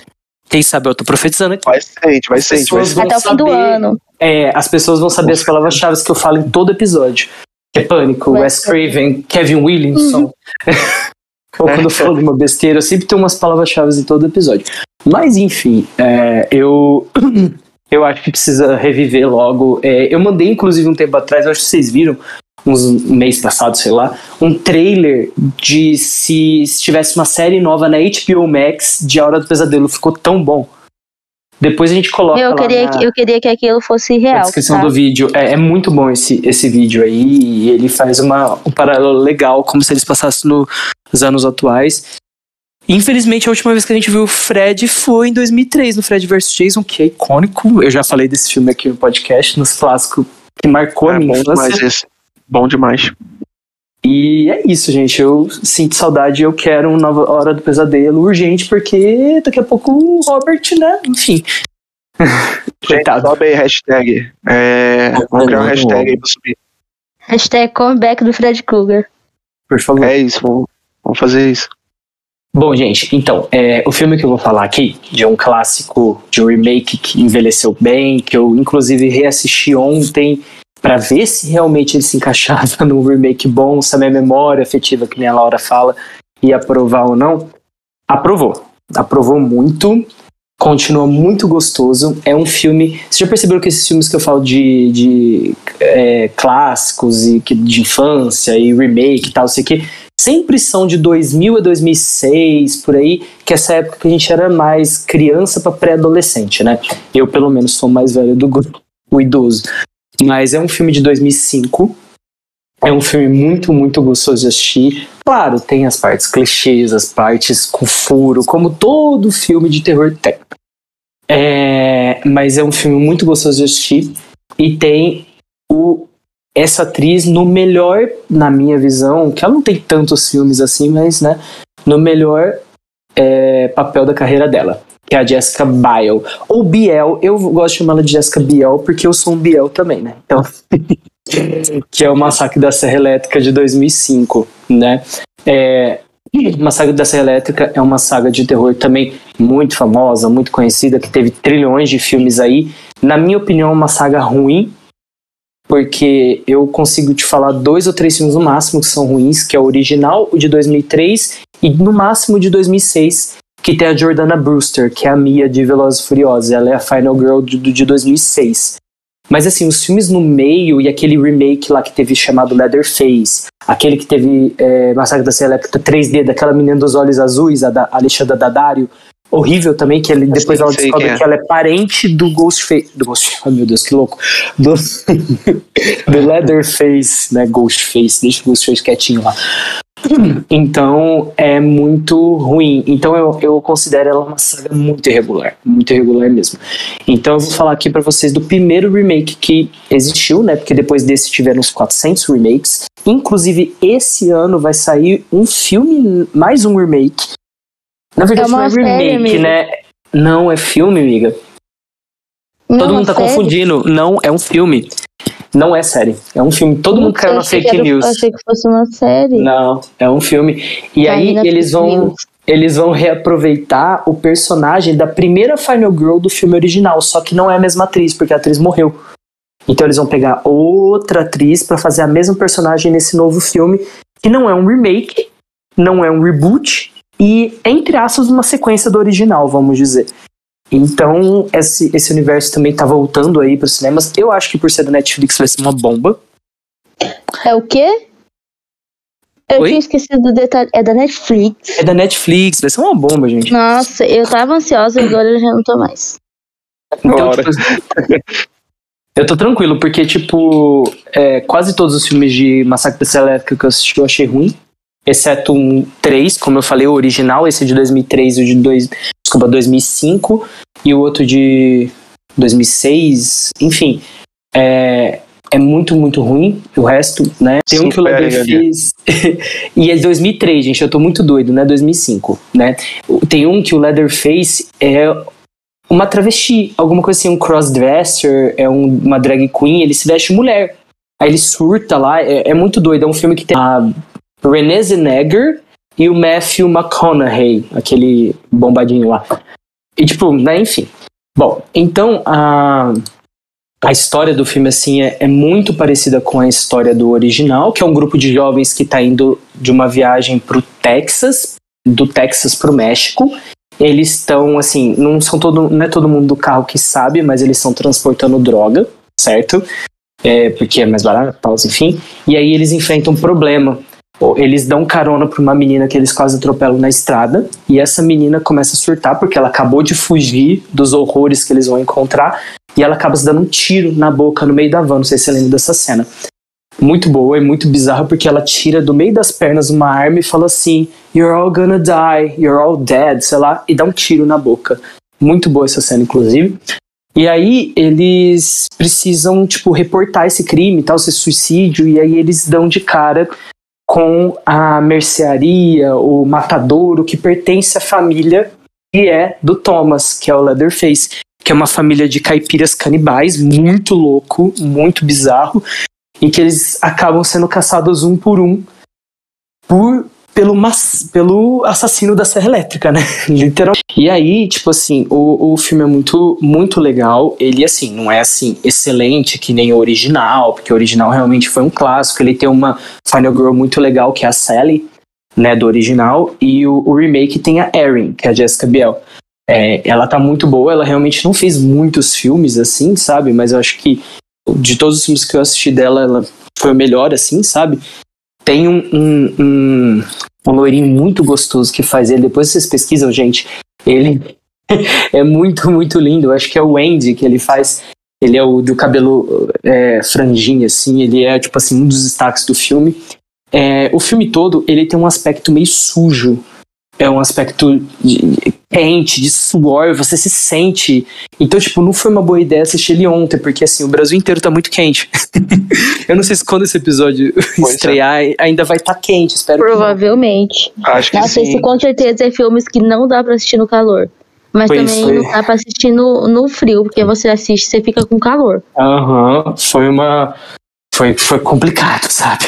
quem sabe eu tô profetizando aqui. Vai ser, gente, vai ser, gente, vai pessoas ser. vão Até o fim do saber- ano. É, as pessoas vão saber as palavras-chave que eu falo em todo episódio. Que é Pânico, Wes Wes Craven, Kevin Williamson. Ou quando eu falo de uma besteira, eu sempre tenho umas palavras-chave em todo episódio. Mas enfim, é, eu. Eu acho que precisa reviver logo. É, eu mandei, inclusive, um tempo atrás, eu acho que vocês viram, uns um mês passado, sei lá, um trailer de se, se tivesse uma série nova na HBO Max de A Hora do Pesadelo. Ficou tão bom. Depois a gente coloca Eu lá queria, na, que, eu queria que aquilo fosse na real. descrição tá? do vídeo. É, é muito bom esse, esse vídeo aí. E ele faz uma, um paralelo legal, como se eles passassem no- nos anos atuais. Infelizmente, a última vez que a gente viu o Fred foi em 2003, no Fred vs. Jason, que é icônico. Eu já falei desse filme aqui no podcast, nos clássicos, que marcou a É minha bom infância. Bom demais. E é isso, gente. Eu sinto saudade. Eu quero uma nova Hora do Pesadelo urgente, porque daqui a pouco o Robert, né? Enfim. Gente, Coitado. sobe aí, hashtag. É, vamos criar uma hashtag aí pra subir. Hashtag comeback do Fred Krueger. Por favor. É isso, vamos, vamos fazer isso. Bom, gente, então, é, o filme que eu vou falar aqui, de um clássico, de um remake que envelheceu bem, que eu inclusive reassisti ontem pra ver se realmente ele se encaixava num remake bom, se a minha memória afetiva, que nem a Laura fala, ia aprovar ou não. Aprovou. Aprovou muito. Continua muito gostoso. É um filme. Vocês já perceberam que esses filmes que eu falo de, de é, clássicos e de infância e remake e tal, sei que sempre são de 2000 a 2006, por aí, que é essa época que a gente era mais criança para pré-adolescente, né? Eu, pelo menos, sou mais velho do grupo, o idoso. Mas é um filme de 2005. É um filme muito, muito gostoso de assistir. Claro, tem as partes clichês, as partes com furo, como todo filme de terror tem. É, mas é um filme muito gostoso de assistir. E tem o, essa atriz no melhor, na minha visão, que ela não tem tantos filmes assim, mas né, no melhor é, papel da carreira dela, que é a Jessica Biel. Ou Biel, eu gosto de chamar ela de Jessica Biel porque eu sou um Biel também, né? Então, que é o Massacre da Serra Elétrica de 2005, né? É, Massacre da Serra Elétrica é uma saga de terror também muito famosa, muito conhecida, que teve trilhões de filmes aí. Na minha opinião, é uma saga ruim, porque eu consigo te falar dois ou três filmes no máximo que são ruins, que é o original, o de 2003 e no máximo o de 2006, que tem a Jordana Brewster, que é a Mia de Velozes e Furiosos, ela é a Final Girl de, de 2006. Mas assim, os filmes no meio e aquele remake lá que teve chamado Leatherface, aquele que teve é, Massacre da Serra Elétrica 3D, daquela menina dos olhos azuis, a da Alexandra Daddario, horrível também, que ele, depois ela descobre quem é. que ela é parente do Ghostface. Do Ghostface, ai meu Deus, que louco. Do, do Leatherface, né? Ghostface, deixa o Ghostface quietinho lá. Então é muito ruim. Então eu, eu considero ela uma saga muito irregular, muito irregular mesmo. Então eu vou falar aqui pra vocês do primeiro remake que existiu, né? Porque depois desse tiveram uns 400 remakes. Inclusive esse ano vai sair um filme, mais um remake. Na verdade É não é série, remake, né? Não é filme, amiga. Todo Não, mundo tá sério? confundindo. Não, é um filme. Não é série. É um filme. Todo mundo caiu na fake era- news. Achei que fosse uma série. Não, é um filme. E Tá aí eles vão news. eles vão reaproveitar o personagem da primeira Final Girl do filme original, só que não é a mesma atriz, porque a atriz morreu. Então eles vão pegar outra atriz pra fazer a mesma personagem nesse novo filme, que não é um remake, não é um reboot e entre aspas uma sequência do original, vamos dizer. Então esse, esse universo também tá voltando aí pros cinemas. Eu acho que por ser da Netflix vai ser uma bomba. É o quê? Eu Oi? tinha esquecido do detalhe. É da Netflix. É da Netflix, vai ser uma bomba, gente. Nossa, eu tava ansiosa e agora eu já não tô mais. Então, tipo, eu tô tranquilo, porque, tipo, é, quase todos os filmes de Massacre da Elétrica que eu assisti eu achei ruim. Exceto um 3, como eu falei, o original, esse de 2003 e o de dois, desculpa, 2005, e o outro de 2006. Enfim, é, é muito, muito ruim. O resto, né? Tem um que o Supera, Leather Gabi. fez. e é 2003, gente, eu tô muito doido, né? 2005, né? Tem um que o Leatherface é uma travesti, alguma coisa assim, um crossdresser, é um- uma drag queen, ele se veste mulher. Aí ele surta lá, é, é muito doido. É um filme que tem a Renée Zellweger e o Matthew McConaughey, aquele bombadinho lá. E tipo, né, enfim. Bom, então a, a história do filme, assim, é, é muito parecida com a história do original, que é um grupo de jovens que tá indo de uma viagem pro Texas, do Texas pro México, eles estão assim, não são todo, não é todo mundo do carro que sabe, mas eles estão transportando droga, certo? É, porque é mais barato, tal, enfim. E aí eles enfrentam um problema. Eles dão carona pra uma menina que eles quase atropelam na estrada, e essa menina começa a surtar porque ela acabou de fugir dos horrores que eles vão encontrar, e ela acaba se dando um tiro na boca no meio da van, não sei se você lembra dessa cena. Muito boa e muito bizarra porque ela tira do meio das pernas uma arma e fala assim: You're all gonna die, you're all dead, sei lá, e dá um tiro na boca. Muito boa essa cena, inclusive. E aí eles precisam, tipo, reportar esse crime, tal, esse suicídio, e aí eles dão de cara com a mercearia, o matadouro que pertence à família que é do Thomas, que é o Leatherface, que é uma família de caipiras canibais, muito louco, muito bizarro, em que eles acabam sendo caçados um por um por pelo, pelo assassino da Serra Elétrica, né? Literalmente. E aí, tipo assim, o, o filme é muito, muito legal. Ele, assim, não é assim, excelente que nem o original, porque o original realmente foi um clássico. Ele tem uma Final Girl muito legal, que é a Sally, né, do original. E o, o remake tem a Erin, que é a Jessica Biel. É, ela tá muito boa, ela realmente não fez muitos filmes assim, sabe? Mas eu acho que de todos os filmes que eu assisti dela, ela foi o melhor, assim, sabe? Tem um, um, um, um loirinho muito gostoso que faz ele. Depois vocês pesquisam, gente. Ele é muito, muito lindo. Eu acho que é o Andy que ele faz. Ele é o do cabelo é, franjinha, assim. Ele é, tipo assim, um dos destaques do filme. É, o filme todo, ele tem um aspecto meio sujo. É um aspecto de, quente, de suor, você se sente. Então, tipo, não foi uma boa ideia assistir ele ontem, porque assim, o Brasil inteiro tá muito quente. eu não sei se quando esse episódio pois é. estrear é. ainda vai estar tá quente, espero Provavelmente. Que Acho que Nossa, sim. isso com certeza é filmes que não dá pra assistir no calor. Mas pois também foi. não dá pra assistir no, no frio, porque você assiste e você fica com calor. Aham, uhum. foi uma foi, foi complicado, sabe?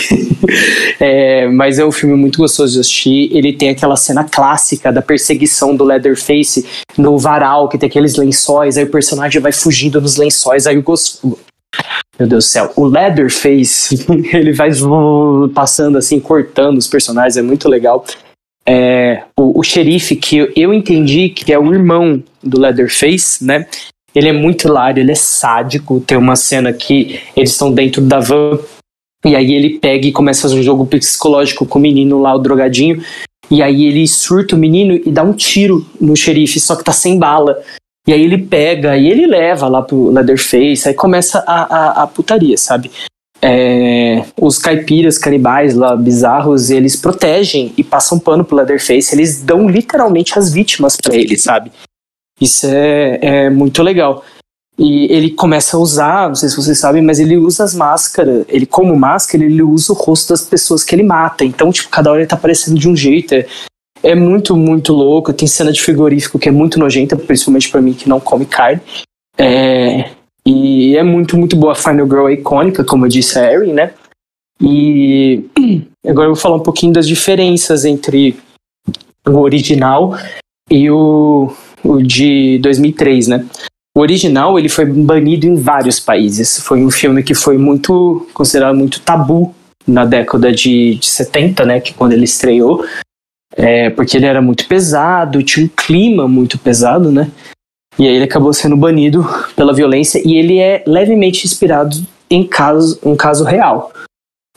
é, mas é um filme muito gostoso de assistir. Ele tem aquela cena clássica da perseguição do Leatherface no varal, que tem aqueles lençóis, aí o personagem vai fugindo nos lençóis, aí o gosto. Meu Deus do céu, o Leatherface, ele vai passando assim, cortando os personagens, é muito legal. É, o, o xerife, que eu entendi que é o irmão do Leatherface, né? Ele é muito hilário, ele é sádico. Tem uma cena que eles estão dentro da van e aí ele pega e começa a fazer um jogo psicológico com o menino lá, o drogadinho. E aí ele surta o menino e dá um tiro no xerife, só que tá sem bala. E aí ele pega e ele leva lá pro Leatherface, aí começa a, a, a putaria, sabe? É, os caipiras canibais lá, bizarros, eles protegem e passam pano pro Leatherface, eles dão literalmente as vítimas para ele, sabe? Isso é, é muito legal. E ele começa a usar, não sei se vocês sabem, mas ele usa as máscaras. Ele, como máscara, ele usa o rosto das pessoas que ele mata. Então, tipo, cada hora ele tá aparecendo de um jeito. É, é muito, muito louco. Tem cena de frigorífico que é muito nojenta, principalmente para mim que não come carne. É, e é muito, muito boa. A Final Girl é icônica, como eu disse a Erin, né? E agora eu vou falar um pouquinho das diferenças entre o original e o, o de 2003, né? O original ele foi banido em vários países. Foi um filme que foi muito considerado muito tabu na década de, de 70, né? Que quando ele estreou, é, porque ele era muito pesado, tinha um clima muito pesado, né? E aí ele acabou sendo banido pela violência e ele é levemente inspirado em caso, um caso real,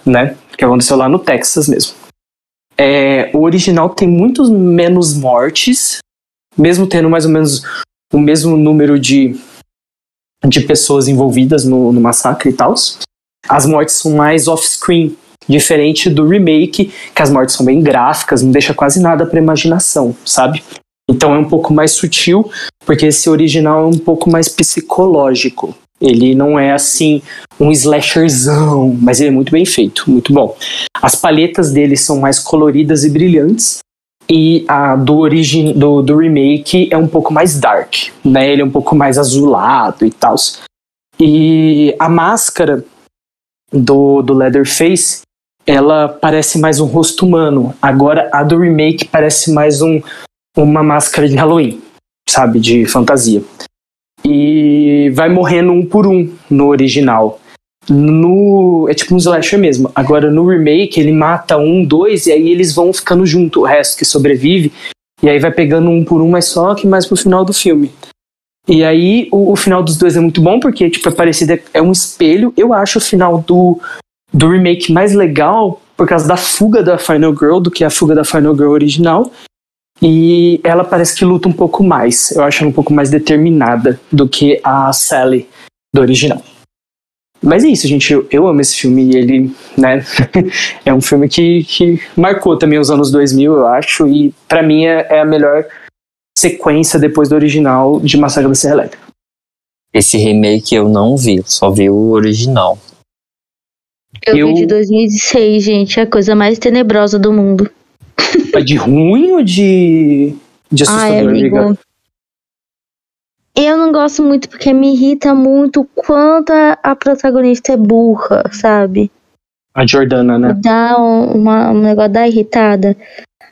né? Que aconteceu lá no Texas mesmo. É, o original tem muitos menos mortes, mesmo tendo mais ou menos o mesmo número de, de pessoas envolvidas no, no massacre e tal, as mortes são mais off-screen, diferente do remake, que as mortes são bem gráficas, não deixa quase nada para imaginação, sabe? Então é um pouco mais sutil, porque esse original é um pouco mais psicológico. Ele não é assim um slasherzão, mas ele é muito bem feito, muito bom. As palhetas dele são mais coloridas e brilhantes, e a do origin do, do remake é um pouco mais dark, né? Ele é um pouco mais azulado e tal. E a máscara do, do Leatherface, ela parece mais um rosto humano. Agora a do remake parece mais um, uma máscara de Halloween, sabe, de fantasia. E vai morrendo um por um no original. No. É tipo um slasher mesmo. Agora no remake ele mata um, dois, e aí eles vão ficando junto, o resto que sobrevive. E aí vai pegando um por um, mas só que mais pro final do filme. E aí o, o final dos dois é muito bom, porque tipo, é parecido, é um espelho. Eu acho o final do, do remake mais legal, por causa da fuga da Final Girl, do que a fuga da Final Girl original. E ela parece que luta um pouco mais. Eu acho ela um pouco mais determinada do que a Sally do original. Mas é isso, gente. Eu, eu amo esse filme e ele, né, é um filme que, que marcou também os anos 2000, eu acho. E para mim é, é, a melhor sequência depois do original de Massacre da Serra Elétrica. Esse remake eu não vi, só vi o original. Eu, eu vi de 2006, gente. É a coisa mais tenebrosa do mundo. É de ruim ou de, de assustador, Ai, amigo? amiga? Eu não gosto muito porque me irrita muito quanto a, protagonista é burra, sabe? A Jordana, né? Dá um, uma, um negócio da irritada.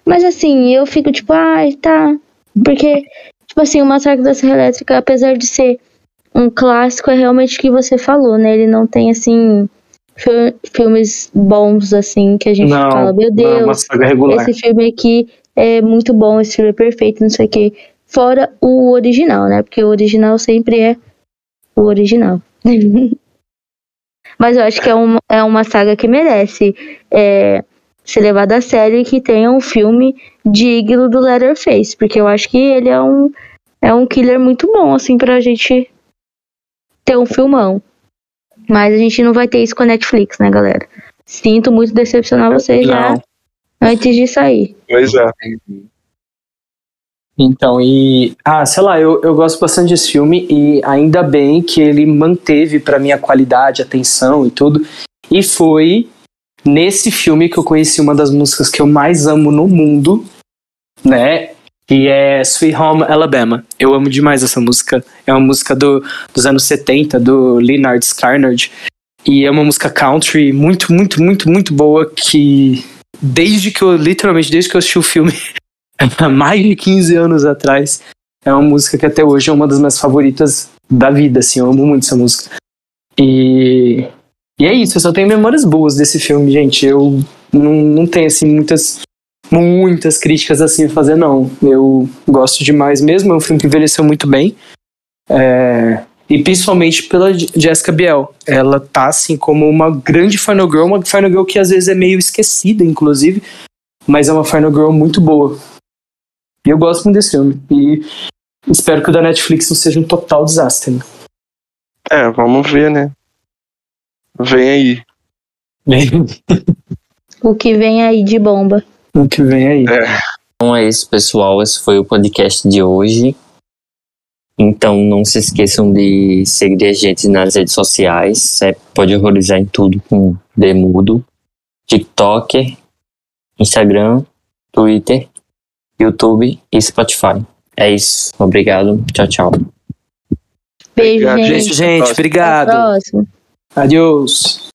Mas assim, eu fico tipo, ai, ah, tá. Porque, tipo assim, o Massacre da Serra Elétrica, apesar de ser um clássico, é realmente o que você falou, né? Ele não tem, assim, filmes bons, assim, que a gente não, fala, meu Deus, não, esse filme aqui é muito bom, esse filme é perfeito, não sei o quê. Fora o original, né? Porque o original sempre é o original. Mas eu acho que é uma, é uma saga que merece é, ser levada a sério e que tenha um filme digno do Leatherface. Porque eu acho que ele é um, é um killer muito bom, assim, pra gente ter um filmão. Mas a gente não vai ter isso com a Netflix, né, galera? Sinto muito decepcionar vocês não. já antes de sair. Pois é. Então, e. Ah, sei lá, eu, eu gosto bastante desse filme e ainda bem que ele manteve para mim a qualidade, atenção e tudo. E foi nesse filme que eu conheci uma das músicas que eu mais amo no mundo, né? Que é Sweet Home Alabama. Eu amo demais essa música. É uma música do, dos anos 70, do Leonard Scarnard. E é uma música country muito, muito, muito, muito boa que desde que eu, literalmente, desde que eu assisti o filme, mais de 15 anos atrás. É uma música que até hoje é uma das minhas favoritas da vida, assim, eu amo muito essa música. E, e é isso, eu só tenho memórias boas desse filme, gente. Eu não, não tenho, assim, muitas, muitas críticas assim a fazer, não. Eu gosto demais mesmo, é um filme que envelheceu muito bem. É, e principalmente pela Jessica Biel. Ela tá, assim, como uma grande Final Girl, uma Final Girl que às vezes é meio esquecida, inclusive, mas é uma Final Girl muito boa. E eu gosto muito desse filme. E espero que o da Netflix não seja um total desastre. Né? É, vamos ver, né? Vem aí. Vem. o que vem aí de bomba. O que vem aí. É. Então é isso, pessoal. Esse foi o podcast de hoje. Então não se esqueçam de seguir a gente nas redes sociais. Você pode horrorizar em tudo com Demudo. TikTok, Instagram, Twitter YouTube e Spotify. É isso. Obrigado. Tchau, tchau. Beijo, gente. Beijo, gente. Obrigado. Até a próxima. Adeus.